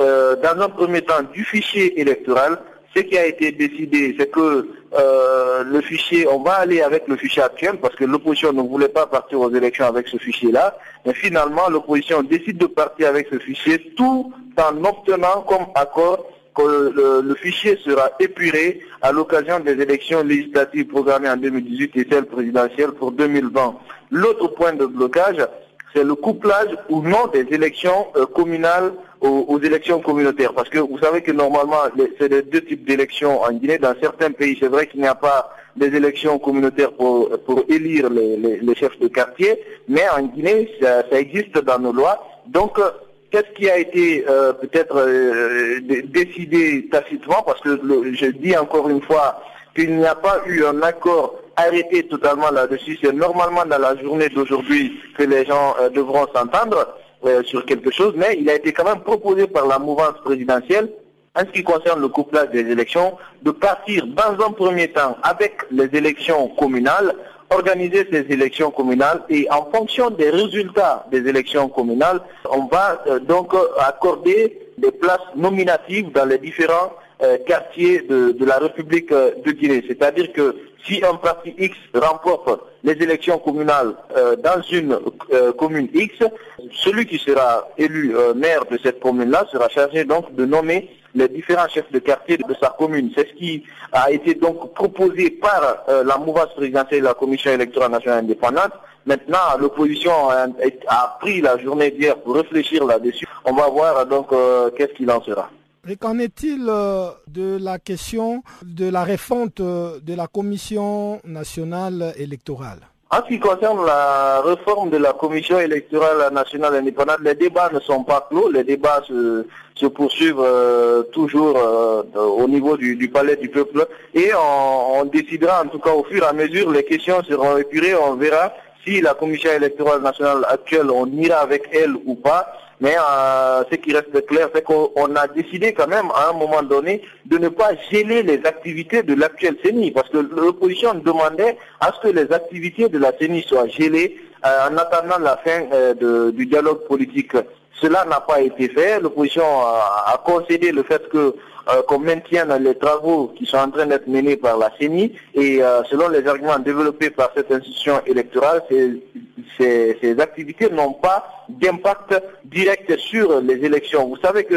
euh, dans un premier temps, du fichier électoral. Ce qui a été décidé, c'est que euh, le fichier, on va aller avec le fichier actuel parce que l'opposition ne voulait pas partir aux élections avec ce fichier-là. Mais finalement, l'opposition décide de partir avec ce fichier tout en obtenant comme accord que le, fichier sera épuré à l'occasion des élections législatives programmées en 2018 et celles présidentielles pour 2020. L'autre point de blocage, c'est le couplage ou non des élections euh, communales aux, élections communautaires. Parce que vous savez que normalement, c'est les deux types d'élections en Guinée. Dans certains pays, c'est vrai qu'il n'y a pas des élections communautaires pour, pour élire les, chefs de quartier, mais en Guinée, ça, ça existe dans nos lois. Donc, euh, qu'est-ce qui a été euh, peut-être euh, décidé tacitement, parce que je dis encore une fois qu'il n'y a pas eu un accord arrêté totalement là-dessus. C'est normalement dans la journée d'aujourd'hui que les gens euh, devront s'entendre sur quelque chose, mais il a été quand même proposé par la mouvance présidentielle en ce qui concerne le couplage des élections, de partir dans un premier temps avec les élections communales organiser ces élections communales et en fonction des résultats des élections communales, on va euh, donc accorder des places nominatives dans les différents euh, quartiers de, la République euh, de Guinée. C'est-à-dire que si un parti X remporte les élections communales euh, dans une commune X, celui qui sera élu maire de cette commune-là sera chargé donc de nommer les différents chefs de quartier de sa commune. C'est ce qui a été donc proposé par la mouvance présidentielle de la Commission électorale nationale indépendante. Maintenant, l'opposition a, a, pris la journée d'hier pour réfléchir là-dessus. On va voir donc qu'est-ce qu'il en sera. Et qu'en est-il euh, de la question de la refonte euh, de la Commission nationale électorale? En ce qui concerne la réforme de la Commission électorale nationale indépendante, les débats ne sont pas clos, les débats se, poursuivent euh, toujours au niveau du, palais du peuple. Et on, on, décidera en tout cas au fur et à mesure, les questions seront épurées, on verra si la Commission électorale nationale actuelle, on ira avec elle ou pas. Mais euh, ce qui reste clair, c'est qu'on a décidé quand même à un moment donné de ne pas geler les activités de l'actuel CENI, parce que l'opposition demandait à ce que les activités de la CENI soient gelées euh, en attendant la fin euh, du dialogue politique. Cela n'a pas été fait. L'opposition a, concédé le fait que qu'on maintienne les travaux qui sont en train d'être menés par la CENI et selon les arguments développés par cette institution électorale, ces, ces activités n'ont pas d'impact direct sur les élections. Vous savez que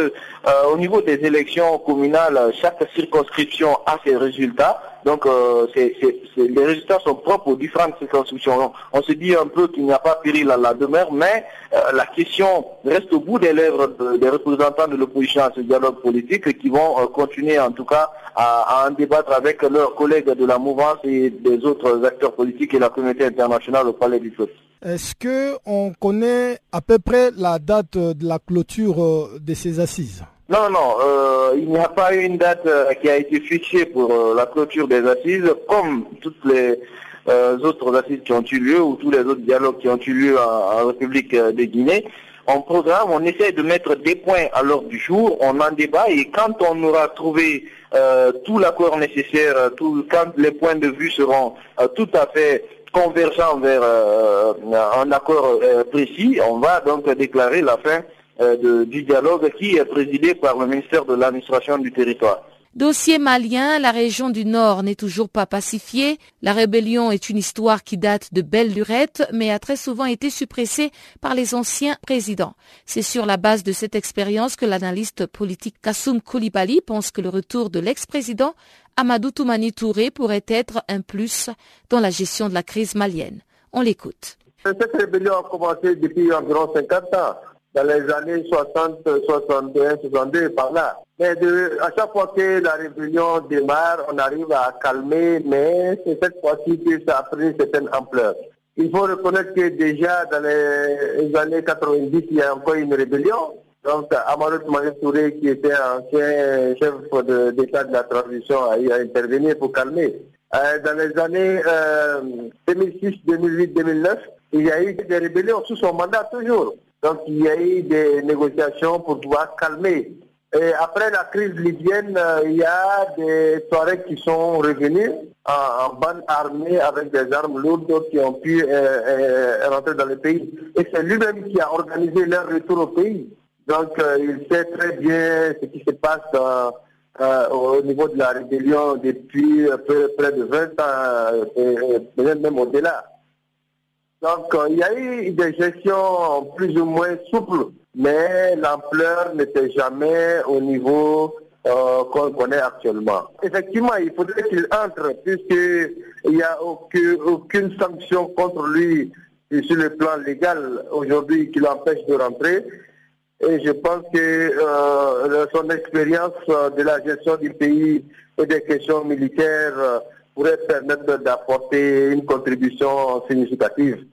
euh, au niveau des élections communales, chaque circonscription a ses résultats. Donc euh, les résultats sont propres aux différentes circonscriptions. On, se dit un peu qu'il n'y a pas péril à la demeure, mais euh, la question reste au bout des lèvres des représentants de l'opposition à ce dialogue politique qui vont continuer en tout cas à, à, en débattre avec leurs collègues de la mouvance et des autres acteurs politiques et la communauté internationale au Palais du Peuple. Est-ce que on connaît à peu près la date de la clôture euh, de ces assises? Non, non, euh, il n'y a pas une date euh, qui a été fixée pour la clôture des assises, comme toutes les autres assises qui ont eu lieu ou tous les autres dialogues qui ont eu lieu en, République de Guinée. On programme, on essaie de mettre des points à l'ordre du jour, on en débat et quand on aura trouvé tout l'accord nécessaire, tout, quand les points de vue seront tout à fait convergent vers euh, un accord euh, précis, on va donc déclarer la fin euh, du dialogue qui est présidé par le ministère de l'administration du territoire. Dossier malien, la région du Nord n'est toujours pas pacifiée. La rébellion est une histoire qui date de belle lurette, mais a très souvent été suppressée par les anciens présidents. C'est sur la base de cette expérience que l'analyste politique Kassoum Koulibaly pense que le retour de l'ex-président Amadou Toumani Touré pourrait être un plus dans la gestion de la crise malienne. On l'écoute. Cette rébellion a commencé depuis environ 50 ans, dans les années 60, 61, 62, par là. Mais à chaque fois que la rébellion démarre, on arrive à calmer, mais c'est cette fois-ci que ça a pris une certaine ampleur. Il faut reconnaître que déjà dans les années 90, il y a encore une rébellion. Donc, Amadou Mané Touré, qui était ancien chef d'État de, la transition, a eu à intervenir pour calmer. Euh, dans les années 2006, 2008, 2009, il y a eu des rébellions sous son mandat toujours. Donc, il y a eu des négociations pour pouvoir calmer. Et après la crise libyenne, euh, il y a des Touaregs qui sont revenus en, bande armée avec des armes lourdes qui ont pu euh, rentrer dans le pays. Et c'est lui-même qui a organisé leur retour au pays. Donc, euh, il sait très bien ce qui se passe euh, euh, au niveau de la rébellion depuis près de 20 ans, et, même au-delà. Donc, il y a eu des gestions plus ou moins souples, mais l'ampleur n'était jamais au niveau qu'on connaît actuellement. Effectivement, il faudrait qu'il entre, puisqu'il n'y a aucune, sanction contre lui sur le plan légal aujourd'hui qui l'empêche de rentrer. Et je pense que euh, son expérience euh, de la gestion du pays et des questions militaires euh, pourrait permettre d'apporter une contribution significative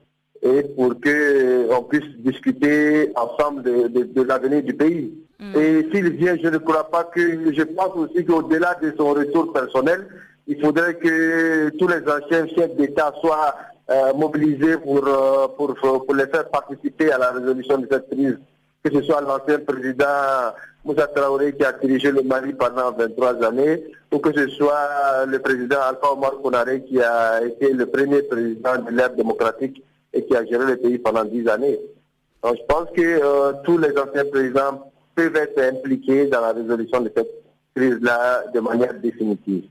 et pour qu'on puisse discuter ensemble de, l'avenir du pays. Mm. Et s'il vient, je ne crois pas que, je pense aussi qu'au-delà de son retour personnel, il faudrait que tous les anciens chefs d'État soient mobilisés pour, pour, pour les faire participer à la résolution de cette crise que ce soit l'ancien président Moussa Traoré qui a dirigé le Mali pendant 23 années, ou que ce soit le président Alpha Omar Konaré qui a été le premier président de l'ère démocratique et qui a géré le pays pendant 10 années. Donc je pense que euh, tous les anciens présidents peuvent être impliqués dans la résolution de cette crise-là de manière définitive.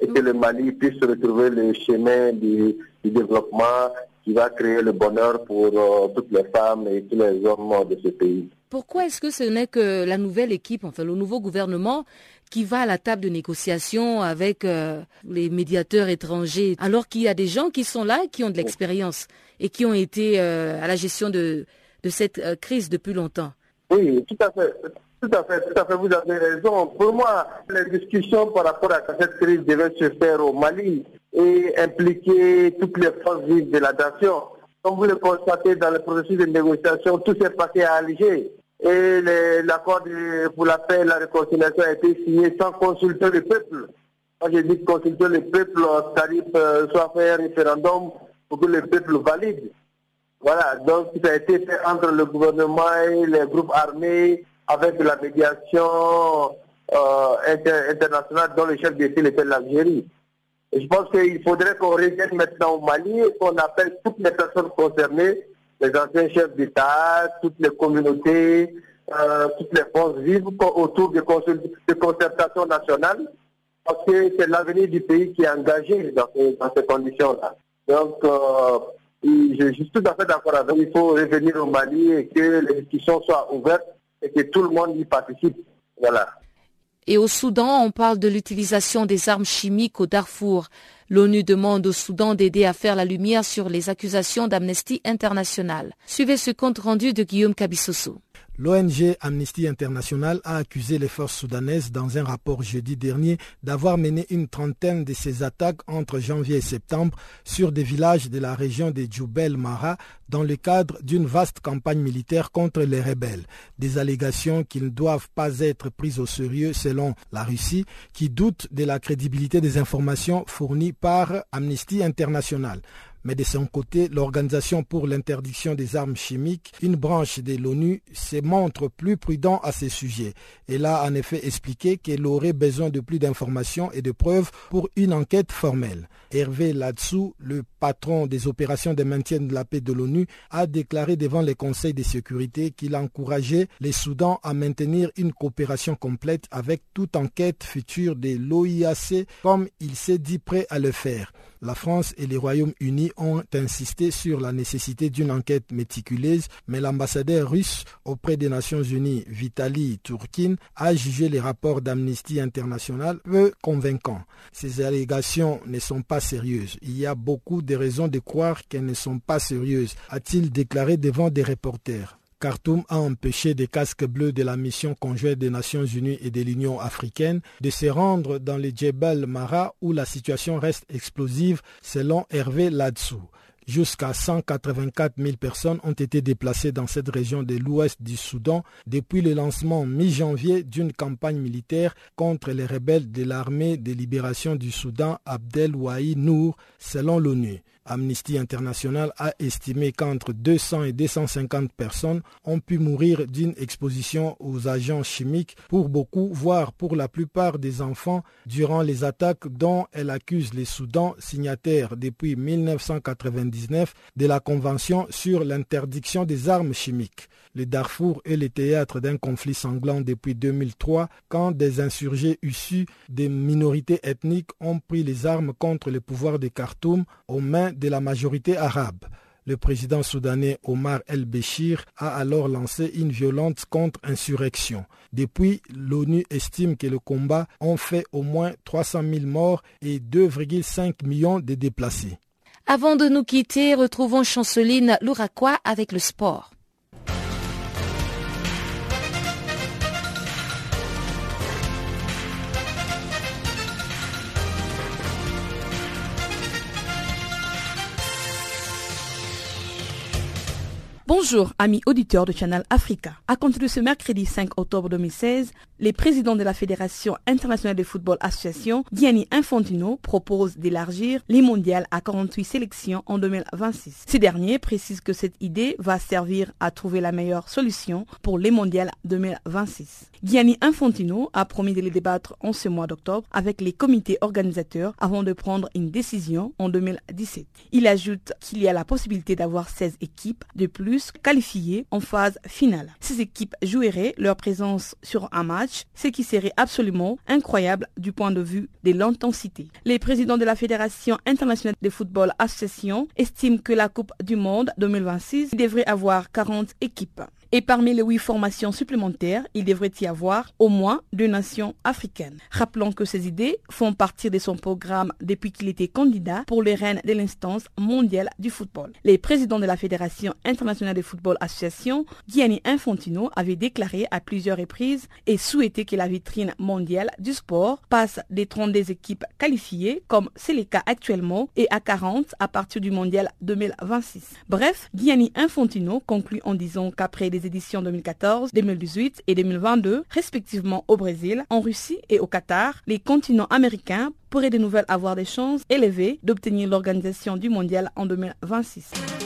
Et que le Mali puisse retrouver le chemin du, développement qui va créer le bonheur pour euh, toutes les femmes et tous les hommes de ce pays. Pourquoi est-ce que ce n'est que la nouvelle équipe, enfin le nouveau gouvernement, qui va à la table de négociation avec euh, les médiateurs étrangers, alors qu'il y a des gens qui sont là, qui ont de l'expérience et qui ont été euh, à la gestion de, de cette crise depuis longtemps? Oui, tout à fait. Tout à fait, tout à fait, vous avez raison. Pour moi, les discussions par rapport à cette crise devaient se faire au Mali et impliquer toutes les forces vives de la nation. Comme vous le constatez dans le processus de négociation, tout s'est passé à Alger. Et l'accord pour la paix et la réconciliation a été signé sans consulter le peuple. Quand je dis consulter le peuple, c'est-à-dire euh, soit faire un référendum pour que le peuple valide. Voilà, donc ça a été fait entre le gouvernement et les groupes armés avec la médiation euh, internationale dont le chef d'État était l'Algérie. Je pense qu'il faudrait qu'on revienne maintenant au Mali et qu'on appelle toutes les personnes concernées, les anciens chefs d'État, toutes les communautés, euh, toutes les forces vives autour de, de concertation nationale, parce que c'est l'avenir du pays qui est engagé dans ces, conditions-là. Donc, euh, je, suis tout à fait d'accord avec. Il faut revenir au Mali et que les discussions soient ouvertes et que tout le monde y participe. Voilà. Et au Soudan, on parle de l'utilisation des armes chimiques au Darfour. L'ONU demande au Soudan d'aider à faire la lumière sur les accusations d'Amnesty International. Suivez ce compte rendu de Guillaume Cabissoso. L'ONG Amnesty International a accusé les forces soudanaises dans un rapport jeudi dernier d'avoir mené une trentaine de ces attaques entre janvier et septembre sur des villages de la région de Djoubel Mara dans le cadre d'une vaste campagne militaire contre les rebelles. Des allégations qui ne doivent pas être prises au sérieux selon la Russie qui doute de la crédibilité des informations fournies par Amnesty International. Mais de son côté, l'Organisation pour l'interdiction des armes chimiques, une branche de l'ONU, se montre plus prudent à ce sujet. Elle a en effet expliqué qu'elle aurait besoin de plus d'informations et de preuves pour une enquête formelle. Hervé Ladsou, le patron des opérations de maintien de la paix de l'ONU, a déclaré devant les conseils de sécurité qu'il encourageait les Soudans à maintenir une coopération complète avec toute enquête future de l'OIAC comme il s'est dit prêt à le faire. La France et les Royaumes-Unis ont insisté sur la nécessité d'une enquête méticuleuse, mais l'ambassadeur russe auprès des Nations Unies, Vitaly Turkin, a jugé les rapports d'Amnesty International peu convaincants. Ces allégations ne sont pas sérieuses. Il y a beaucoup de raisons de croire qu'elles ne sont pas sérieuses, a-t-il déclaré devant des reporters. Khartoum a empêché des casques bleus de la mission conjointe des Nations Unies et de l'Union africaine de se rendre dans le Djebel Mara où la situation reste explosive selon Hervé Ladsou. Jusqu'à 184 000 personnes ont été déplacées dans cette région de l'ouest du Soudan depuis le lancement mi-janvier d'une campagne militaire contre les rebelles de l'armée de libération du Soudan Abdel Wahi Nour, selon l'ONU. Amnesty International a estimé qu'entre 200 et 250 personnes ont pu mourir d'une exposition aux agents chimiques, pour beaucoup, voire pour la plupart des enfants, durant les attaques dont elle accuse les Soudans, signataires depuis 1999 de la Convention sur l'interdiction des armes chimiques. Le Darfour est le théâtre d'un conflit sanglant depuis 2003 quand des insurgés issus des minorités ethniques ont pris les armes contre le pouvoir de Khartoum aux mains de la majorité arabe. Le président soudanais Omar el-Béchir a alors lancé une violente contre-insurrection. Depuis, l'ONU estime que le combat a fait au moins 300 000 morts et 2,5 millions de déplacés. Avant de nous quitter, retrouvons Chanceline Louraquois avec le sport. Bonjour, amis auditeurs de Channel Africa. À compter de ce mercredi 5 octobre 2016, les présidents de la Fédération internationale de football association, Gianni Infantino, proposent d'élargir les mondiales à 48 sélections en 2026. Ces derniers précisent que cette idée va servir à trouver la meilleure solution pour les mondiales 2026. Gianni Infantino a promis de les débattre en ce mois d'octobre avec les comités organisateurs avant de prendre une décision en 2017. Il ajoute qu'il y a la possibilité d'avoir 16 équipes de plus qualifiées en phase finale. Ces équipes joueraient leur présence sur un match, ce qui serait absolument incroyable du point de vue de l'intensité. Les présidents de la Fédération internationale de football association estiment que la Coupe du Monde 2026 devrait avoir 40 équipes. Et parmi les huit formations supplémentaires, il devrait y avoir au moins deux nations africaines. Rappelons que ces idées font partie de son programme depuis qu'il était candidat pour les reines de l'instance mondiale du football. Les présidents de la Fédération internationale de football association, Gianni Infantino, avait déclaré à plusieurs reprises et souhaité que la vitrine mondiale du sport passe des 32 équipes qualifiées, comme c'est le cas actuellement, et à 40 à partir du mondial 2026. Bref, Gianni Infantino conclut en disant qu'après des éditions 2014, 2018 et 2022, respectivement au Brésil, en Russie et au Qatar, les continents américains pourraient de nouvelles avoir des chances élevées d'obtenir l'organisation du mondial en 2026.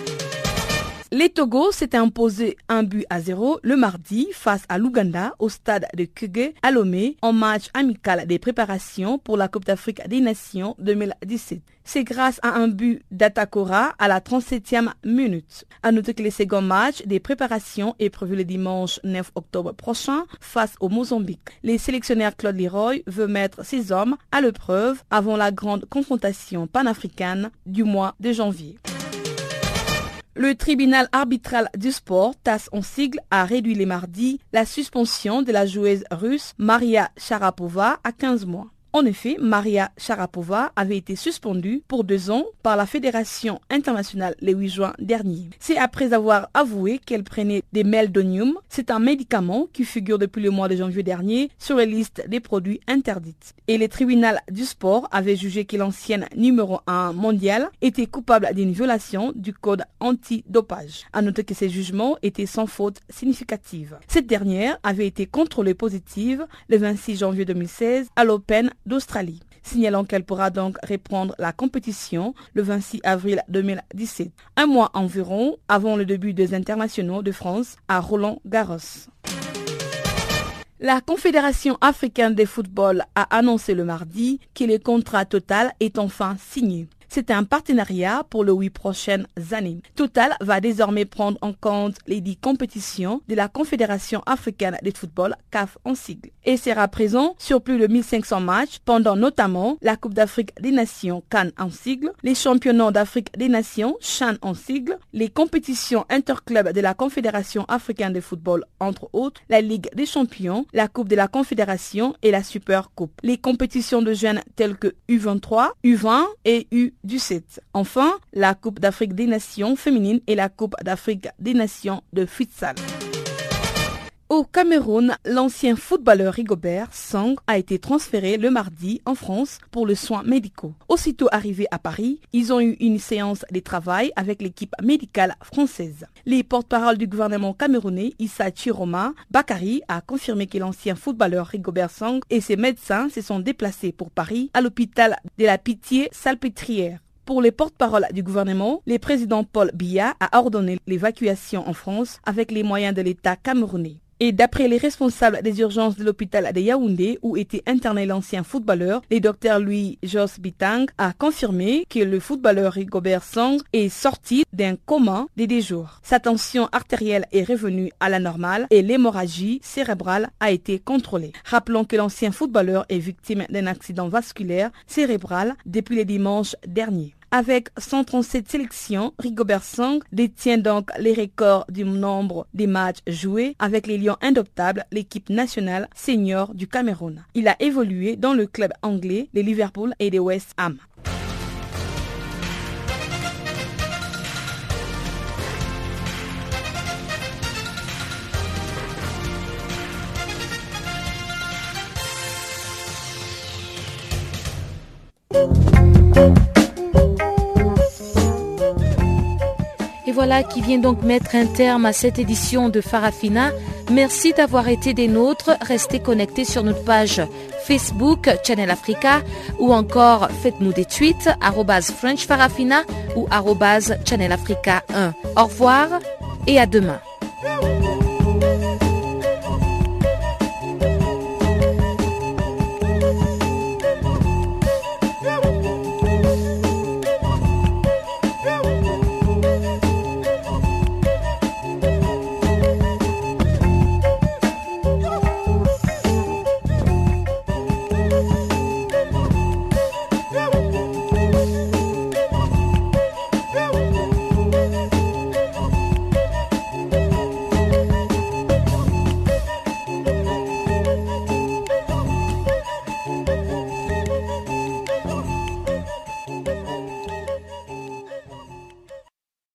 Les Togo s'étaient imposés un but à zéro le mardi face à l'Ouganda au stade de Kuge à Lomé en match amical des préparations pour la Coupe d'Afrique des Nations 2017. C'est grâce à un but d'Atakora à la 37e minute. À noter que le second match des préparations est prévu le dimanche 9 octobre prochain face au Mozambique. Les sélectionnaires Claude Leroy veut mettre ses hommes à l'épreuve avant la grande confrontation panafricaine du mois de janvier. Le tribunal arbitral du sport, TAS en sigle, a réduit les mardis la suspension de la joueuse russe Maria Sharapova à 15 mois. En effet, Maria Sharapova avait été suspendue pour deux ans par la Fédération internationale le 8 juin dernier. C'est après avoir avoué qu'elle prenait des meldonium. C'est un médicament qui figure depuis le mois de janvier dernier sur la liste des produits interdits. Et le tribunal du sport avait jugé que l'ancienne numéro 1 mondial était coupable d'une violation du code anti-dopage. À noter que ces jugements étaient sans faute significative. Cette dernière avait été contrôlée positive le 26 janvier 2016 à l'Open d'Australie, signalant qu'elle pourra donc reprendre la compétition le 26 avril 2017, un mois environ avant le début des internationaux de France à Roland Garros. La Confédération africaine de football a annoncé le mardi que le contrat total est enfin signé. C'est un partenariat pour les huit prochaines années. Total va désormais prendre en compte les dix compétitions de la Confédération africaine de football, CAF en sigle, et sera présent sur plus de 1500 matchs pendant notamment la Coupe d'Afrique des Nations Cannes en sigle, les championnats d'Afrique des Nations Chan en sigle, les compétitions interclubs de la Confédération africaine de football entre autres, la Ligue des champions, la Coupe de la Confédération et la Super Coupe. Les compétitions de jeunes telles que U23, U20 et U du 7. Enfin, la Coupe d'Afrique des Nations féminines et la Coupe d'Afrique des Nations de futsal. Au Cameroun, l'ancien footballeur Rigobert Sang a été transféré le mardi en France pour le soin médicaux. Aussitôt arrivé à Paris, ils ont eu une séance de travail avec l'équipe médicale française. Les porte-parole du gouvernement camerounais, Issa Chiroma Bakari, a confirmé que l'ancien footballeur Rigobert Sang et ses médecins se sont déplacés pour Paris à l'hôpital de la Pitié-Salpêtrière. Pour les porte-paroles du gouvernement, le président Paul Biya a ordonné l'évacuation en France avec les moyens de l'État camerounais. Et d'après les responsables des urgences de l'hôpital de Yaoundé, où était interné l'ancien footballeur, le docteur Louis Jos Bitang a confirmé que le footballeur Rigobert Song est sorti d'un coma de deux jours. Sa tension artérielle est revenue à la normale et l'hémorragie cérébrale a été contrôlée. Rappelons que l'ancien footballeur est victime d'un accident vasculaire cérébral depuis le dimanche dernier. Avec 137 sélections, Rigobert Song détient donc les records du nombre de matchs joués avec les Lions indoptables, l'équipe nationale senior du Cameroun. Il a évolué dans le club anglais de Liverpool et de West Ham. Voilà qui vient donc mettre un terme à cette édition de Farafina. Merci d'avoir été des nôtres. Restez connectés sur notre page Facebook Channel Africa ou encore faites-nous des tweets French Farafina ou Channel Africa 1. Au revoir et à demain.